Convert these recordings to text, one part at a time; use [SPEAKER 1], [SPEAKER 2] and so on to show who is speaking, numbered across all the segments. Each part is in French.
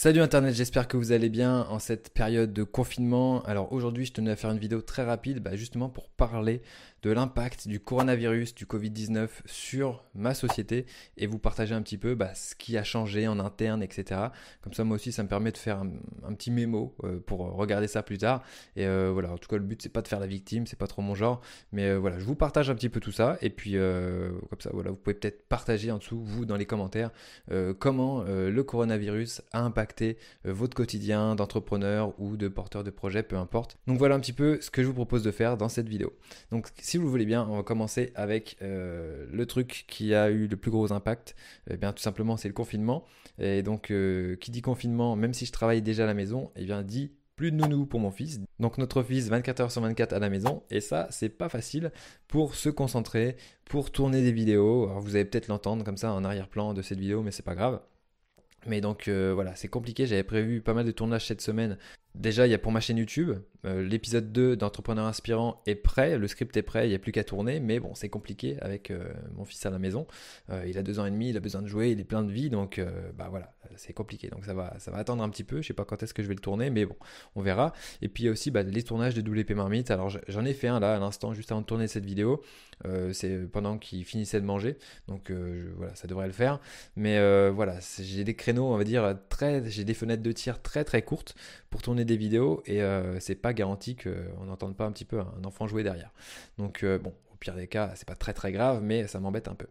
[SPEAKER 1] Salut Internet, j'espère que vous allez bien en cette période de confinement. Alors aujourd'hui, je tenais à faire une vidéo très rapide, bah, justement pour parler de l'impact du coronavirus, du Covid-19 sur ma société et vous partager un petit peu bah, ce qui a changé en interne, etc. Comme ça, moi aussi, ça me permet de faire un, petit mémo euh, pour regarder ça plus tard. Et euh, voilà, en tout cas, le but, c'est pas de faire la victime, c'est pas trop mon genre. Mais euh, voilà, je vous partage un petit peu tout ça. Et puis, comme ça, voilà, vous pouvez peut-être partager en dessous, vous, dans les commentaires, comment le coronavirus a impacté votre quotidien d'entrepreneur ou de porteur de projet, peu importe. Donc voilà un petit peu ce que je vous propose de faire dans cette vidéo. Donc si vous le voulez bien, on va commencer avec euh, le truc qui a eu le plus gros impact. Eh bien, tout simplement, c'est le confinement. Et donc, euh, qui dit confinement, même si je travaille déjà à la maison, eh bien, dit plus de nounou pour mon fils. Donc notre fils 24 heures sur 24 à la maison et ça c'est pas facile pour se concentrer, pour tourner des vidéos. Alors vous allez peut-être l'entendre comme ça en arrière-plan de cette vidéo mais c'est pas grave. Mais donc euh, voilà, c'est compliqué. J'avais prévu pas mal de tournages cette semaine Déjà, il y a pour ma chaîne YouTube, euh, l'épisode 2 d'Entrepreneur Inspirant est prêt, le script est prêt, il n'y a plus qu'à tourner, mais bon, c'est compliqué avec euh, mon fils à la maison. Euh, il a deux ans et demi, il a besoin de jouer, il est plein de vie, donc bah voilà, c'est compliqué. Donc ça va, ça va attendre un petit peu, je sais pas quand est-ce que je vais le tourner, mais bon, on verra. Et puis il y a aussi bah, les tournages de WP Marmite. Alors j'en ai fait un là à l'instant, juste avant de tourner cette vidéo. c'est pendant qu'il finissait de manger, donc voilà, ça devrait le faire. Mais voilà, j'ai des créneaux, on va dire, très, j'ai des fenêtres de tir très très courtes pour tourner des vidéos et euh, c'est pas garanti qu'on n'entende pas un petit peu un enfant jouer derrière. Donc euh, bon, au pire des cas, c'est pas très très grave, mais ça m'embête un peu.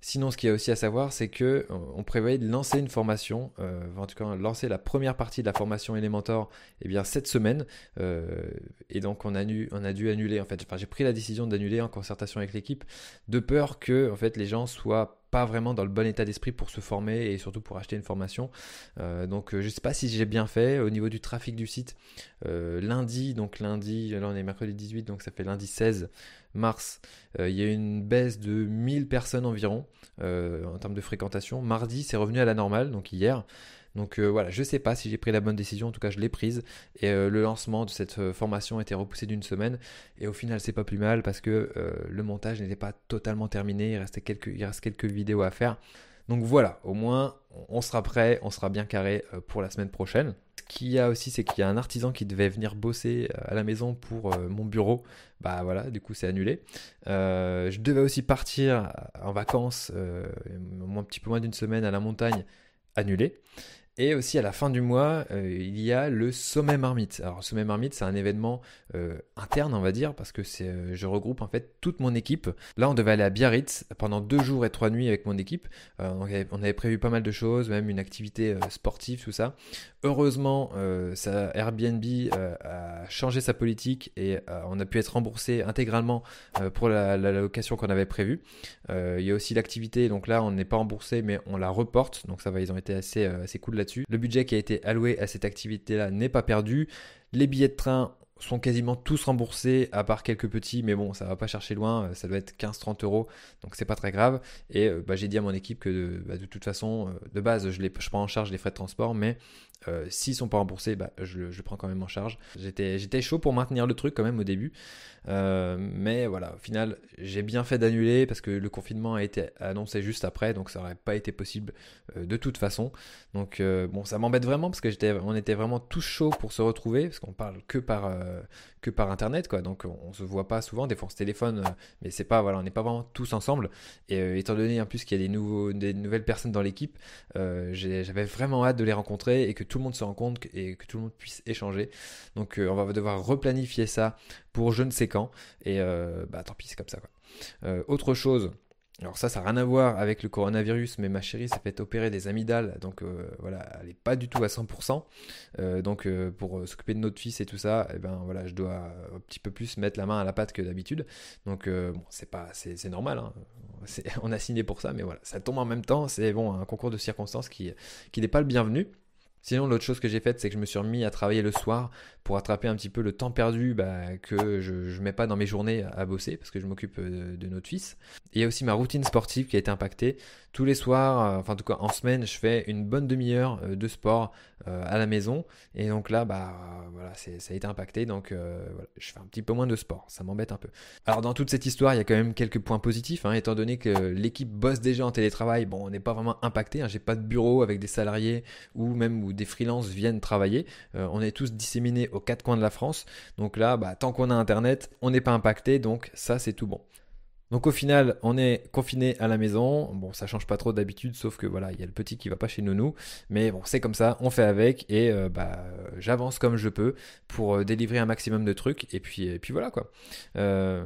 [SPEAKER 1] Sinon, ce qu'il y a aussi à savoir, c'est que euh, on prévoyait de lancer une formation, en tout cas lancer la première partie de la formation Elementor, eh bien cette semaine, et donc on a, dû, annuler. En fait, enfin, j'ai pris la décision d'annuler en concertation avec l'équipe, de peur que en fait les gens soient pas vraiment dans le bon état d'esprit pour se former et surtout pour acheter une formation. Euh, donc euh, je sais pas si j'ai bien fait au niveau du trafic du site. Euh, lundi, donc lundi, là on est mercredi 18, donc ça fait lundi 16 mars, il y a eu une baisse de 1000 personnes environ en termes de fréquentation. Mardi, c'est revenu à la normale, donc hier. Donc euh, voilà, je ne sais pas si j'ai pris la bonne décision, en tout cas je l'ai prise. Et euh, le lancement de cette euh, formation a été repoussé d'une semaine. Et au final, c'est pas plus mal parce que le montage n'était pas totalement terminé. Il, reste quelques vidéos à faire. Donc voilà, au moins on sera prêt, on sera bien carré pour la semaine prochaine. Ce qu'il y a aussi, c'est qu'il y a un artisan qui devait venir bosser à la maison pour mon bureau. Bah voilà, du coup c'est annulé. je devais aussi partir en vacances, un petit peu moins d'une semaine à la montagne, annulé. Et aussi à la fin du mois, euh, il y a le sommet marmite. Alors sommet marmite, c'est un événement euh, interne, on va dire, parce que euh, je regroupe en fait toute mon équipe. Là, on devait aller à Biarritz pendant deux jours et trois nuits avec mon équipe. on avait, prévu pas mal de choses, même une activité sportive, tout ça. Heureusement, Airbnb a changé sa politique et on a pu être remboursé intégralement pour la, location qu'on avait prévue. il y a aussi l'activité, donc là, on n'est pas remboursé, mais on la reporte. Donc ça va, ils ont été assez, assez cool Le budget qui a été alloué à cette activité-là n'est pas perdu. Les billets de train sont quasiment tous remboursés, à part quelques petits, mais bon, ça va pas chercher loin, ça doit être 15-30 euros, donc c'est pas très grave. Et euh, bah, j'ai dit à mon équipe que de, bah, de toute façon, euh, de base, je, les, je prends en charge les frais de transport, mais euh, s'ils sont pas remboursés, bah, je, je, prends quand même en charge. J'étais, chaud pour maintenir le truc quand même au début. Euh, mais voilà, au final, j'ai bien fait d'annuler parce que le confinement a été annoncé juste après, donc ça n'aurait pas été possible euh, de toute façon. Donc bon, ça m'embête vraiment parce que j'étais, on était vraiment tous chauds pour se retrouver parce qu'on parle que par que par internet quoi. Donc on, se voit pas souvent, des fois on se téléphone, mais c'est pas voilà, on n'est pas vraiment tous ensemble. Et étant donné en plus qu'il y a des nouveaux, des nouvelles personnes dans l'équipe, j'avais vraiment hâte de les rencontrer et que tout le monde se rend compte et que tout le monde puisse échanger. Donc euh, on va devoir replanifier ça pour je ne sais quand. Et euh, bah tant pis, c'est comme ça. Quoi. Euh, autre chose, alors ça, ça n'a rien à voir avec le coronavirus, mais ma chérie s'est fait opérer des amygdales, donc voilà, elle n'est pas du tout à 100%. donc pour s'occuper de notre fils et tout ça, eh ben voilà, je dois un petit peu plus mettre la main à la pâte que d'habitude. Donc bon, c'est pas, c'est normal. Hein. On a signé pour ça, mais voilà, ça tombe en même temps. C'est bon, un concours de circonstances qui, qui n'est pas le bienvenu. Sinon, l'autre chose que j'ai faite, c'est que je me suis remis à travailler le soir pour attraper un petit peu le temps perdu bah, que je ne mets pas dans mes journées à bosser parce que je m'occupe euh, de, notre fils. il y a aussi ma routine sportive qui a été impactée. Tous les soirs, euh, enfin en tout cas en semaine, je fais une bonne demi-heure euh, de sport à la maison. Et donc là, bah voilà, ça a été impacté. Donc voilà, je fais un petit peu moins de sport. Ça m'embête un peu. Alors dans toute cette histoire, il y a quand même quelques points positifs, hein, étant donné que l'équipe bosse déjà en télétravail. Bon, on n'est pas vraiment impacté. Hein, j'ai pas de bureau avec des salariés ou même des freelances viennent travailler. on est tous disséminés aux quatre coins de la France. Donc là, bah, tant qu'on a Internet, on n'est pas impacté. Donc ça, c'est tout bon. Donc au final, on est confiné à la maison. Bon, ça change pas trop d'habitude, sauf que voilà, il y a le petit qui va pas chez nous. Mais bon, c'est comme ça, on fait avec et euh, bah, j'avance comme je peux pour euh, délivrer un maximum de trucs. Et puis, et puis voilà quoi. Euh,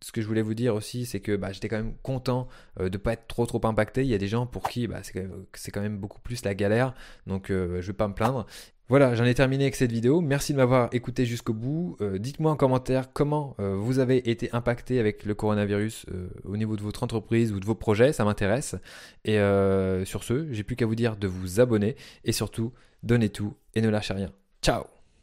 [SPEAKER 1] ce que je voulais vous dire aussi, c'est que bah, j'étais quand même content de pas être trop trop impacté. Il y a des gens pour qui bah, c'est quand, même beaucoup plus la galère, donc je vais pas me plaindre. Voilà, j'en ai terminé avec cette vidéo. Merci de m'avoir écouté jusqu'au bout. Euh, dites-moi en commentaire comment euh, vous avez été impacté avec le coronavirus euh, au niveau de votre entreprise ou de vos projets, ça m'intéresse. Et sur ce, j'ai plus qu'à vous dire de vous abonner et surtout, donnez tout et ne lâchez rien. Ciao